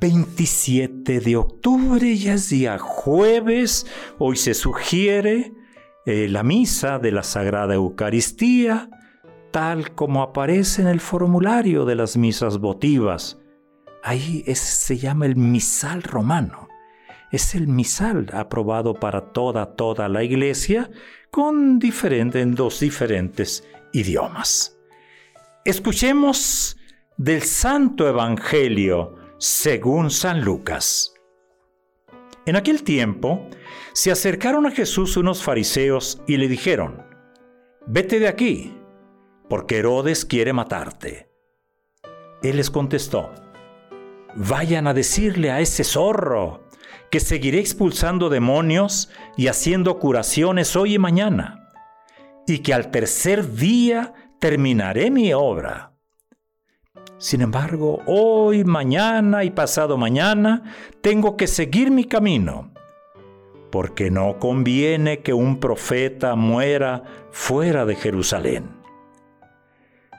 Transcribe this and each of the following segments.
27 de octubre, ya es día jueves, hoy se sugiere eh, la misa de la Sagrada Eucaristía, tal como aparece en el formulario de las misas votivas. Ahí se llama el misal romano. Es el misal aprobado para toda, toda la iglesia con en dos diferentes idiomas. Escuchemos del Santo Evangelio según San Lucas. En aquel tiempo se acercaron a Jesús unos fariseos y le dijeron, Vete de aquí, porque Herodes quiere matarte. Él les contestó, Vayan a decirle a ese zorro que seguiré expulsando demonios y haciendo curaciones hoy y mañana, y que al tercer día terminaré mi obra. Sin embargo, hoy, mañana y pasado mañana tengo que seguir mi camino, porque no conviene que un profeta muera fuera de Jerusalén.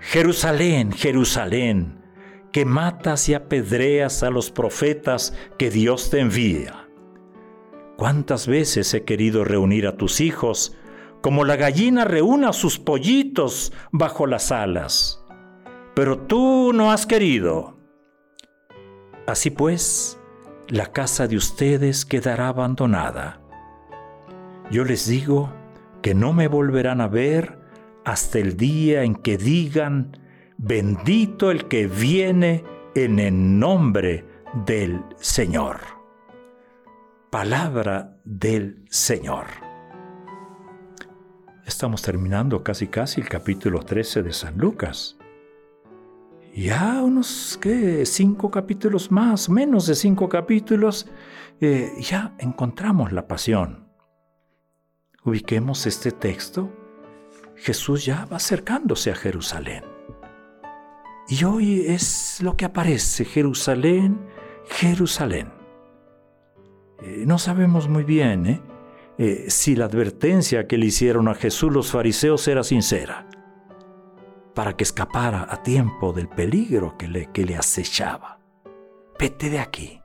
Jerusalén, Jerusalén, que matas y apedreas a los profetas que Dios te envía. ¿Cuántas veces he querido reunir a tus hijos como la gallina reúne a sus pollitos bajo las alas? Pero tú no has querido. Así pues, la casa de ustedes quedará abandonada. Yo les digo que no me volverán a ver hasta el día en que digan, bendito el que viene en el nombre del Señor. Palabra del Señor. Estamos terminando casi casi el capítulo 13 de San Lucas. Ya unos, ¿qué? Cinco capítulos más, menos de cinco capítulos, eh, ya encontramos la pasión. Ubiquemos este texto. Jesús ya va acercándose a Jerusalén. Y hoy es lo que aparece, Jerusalén, Jerusalén. Eh, no sabemos muy bien ¿eh? Eh, si la advertencia que le hicieron a Jesús los fariseos era sincera, para que escapara a tiempo del peligro que le, que le acechaba. Vete de aquí.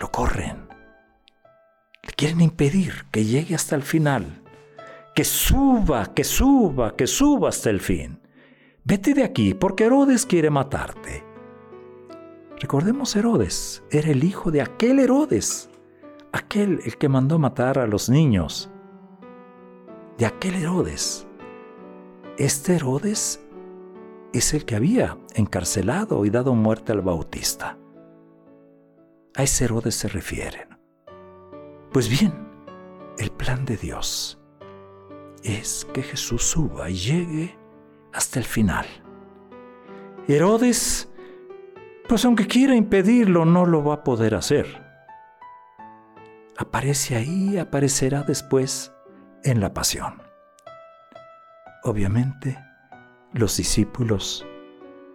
Lo corren. Le quieren impedir que llegue hasta el final, que suba, que suba, que suba hasta el fin. Vete de aquí porque Herodes quiere matarte. Recordemos Herodes, era el hijo de aquel Herodes, aquel el que mandó matar a los niños. De aquel Herodes. Este Herodes es el que había encarcelado y dado muerte al Bautista. A ese Herodes se refieren. Pues bien, el plan de Dios es que Jesús suba y llegue hasta el final. Herodes, pues aunque quiera impedirlo, no lo va a poder hacer. Aparece ahí, aparecerá después en la pasión. Obviamente, los discípulos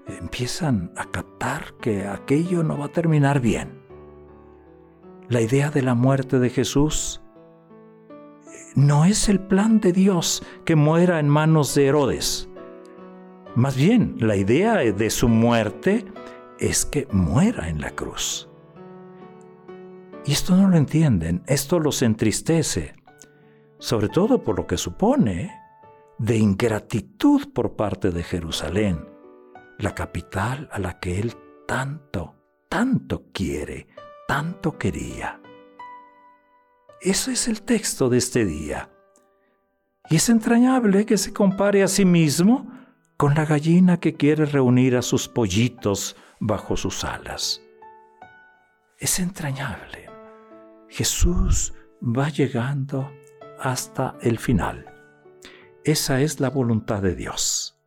empiezan a captar que aquello no va a terminar bien. La idea de la muerte de Jesús no es el plan de Dios que muera en manos de Herodes. Más bien, la idea de su muerte es que muera en la cruz. Y esto no lo entienden, esto los entristece, sobre todo por lo que supone de ingratitud por parte de Jerusalén, la capital a la que él tanto, tanto quiere, tanto quería. Eso es el texto de este día. Y es entrañable que se compare a sí mismo con la gallina que quiere reunir a sus pollitos bajo sus alas. Es entrañable. Jesús va llegando hasta el final. Esa es la voluntad de Dios.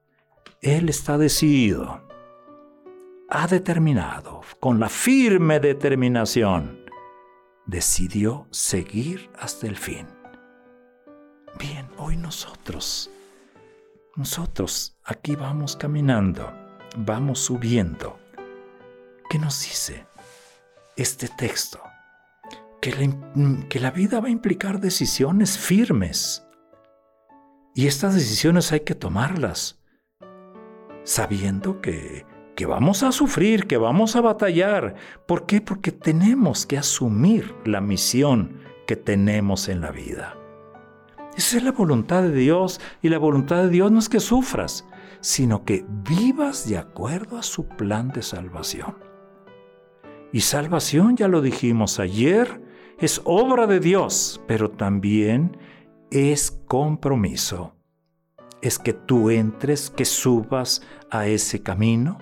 Él está decidido. ha determinado, con la firme determinación, decidió seguir hasta el fin. Bien, hoy nosotros, nosotros aquí vamos caminando, vamos subiendo. ¿Qué nos dice este texto? Que la, vida va a implicar decisiones firmes. Y estas decisiones hay que tomarlas sabiendo que, que vamos a sufrir, que vamos a batallar. ¿Por qué? Porque tenemos que asumir la misión que tenemos en la vida. Esa es la voluntad de Dios y la voluntad de Dios no es que sufras, sino que vivas de acuerdo a su plan de salvación. Y salvación, ya lo dijimos ayer, es obra de Dios, pero también es compromiso. Es que tú entres, que subas a ese camino,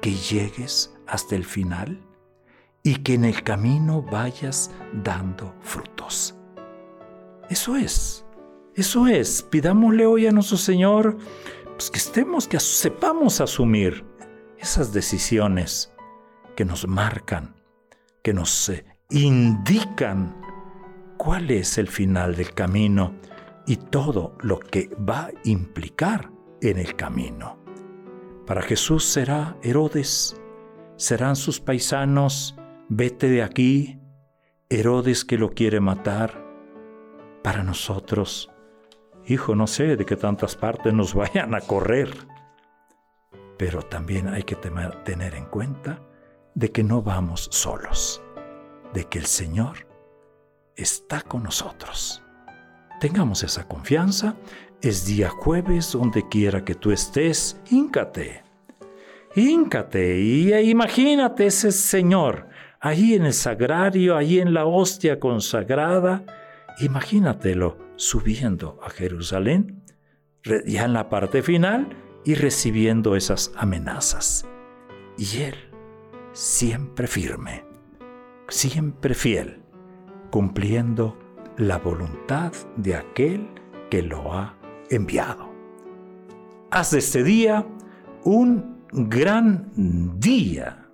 que llegues hasta el final y que en el camino vayas dando frutos. Eso es, eso es. Pidámosle hoy a nuestro Señor pues, que estemos, que sepamos asumir esas decisiones que nos marcan, que nos eh, indican cuál es el final del camino y todo lo que va a implicar en el camino. Para Jesús será Herodes, serán sus paisanos, vete de aquí, Herodes que lo quiere matar, para nosotros. Hijo, no sé de qué tantas partes nos vayan a correr, pero también hay que tener en cuenta de que no vamos solos, de que el Señor está con nosotros. Tengamos esa confianza. Es día jueves, donde quiera que tú estés, híncate. Híncate y imagínate ese Señor ahí en el sagrario, ahí en la hostia consagrada, Imagínatelo subiendo a Jerusalén, ya en la parte final, y recibiendo esas amenazas. Y él, siempre firme, siempre fiel, cumpliendo la voluntad de aquel que lo ha enviado. Haz de este día un gran día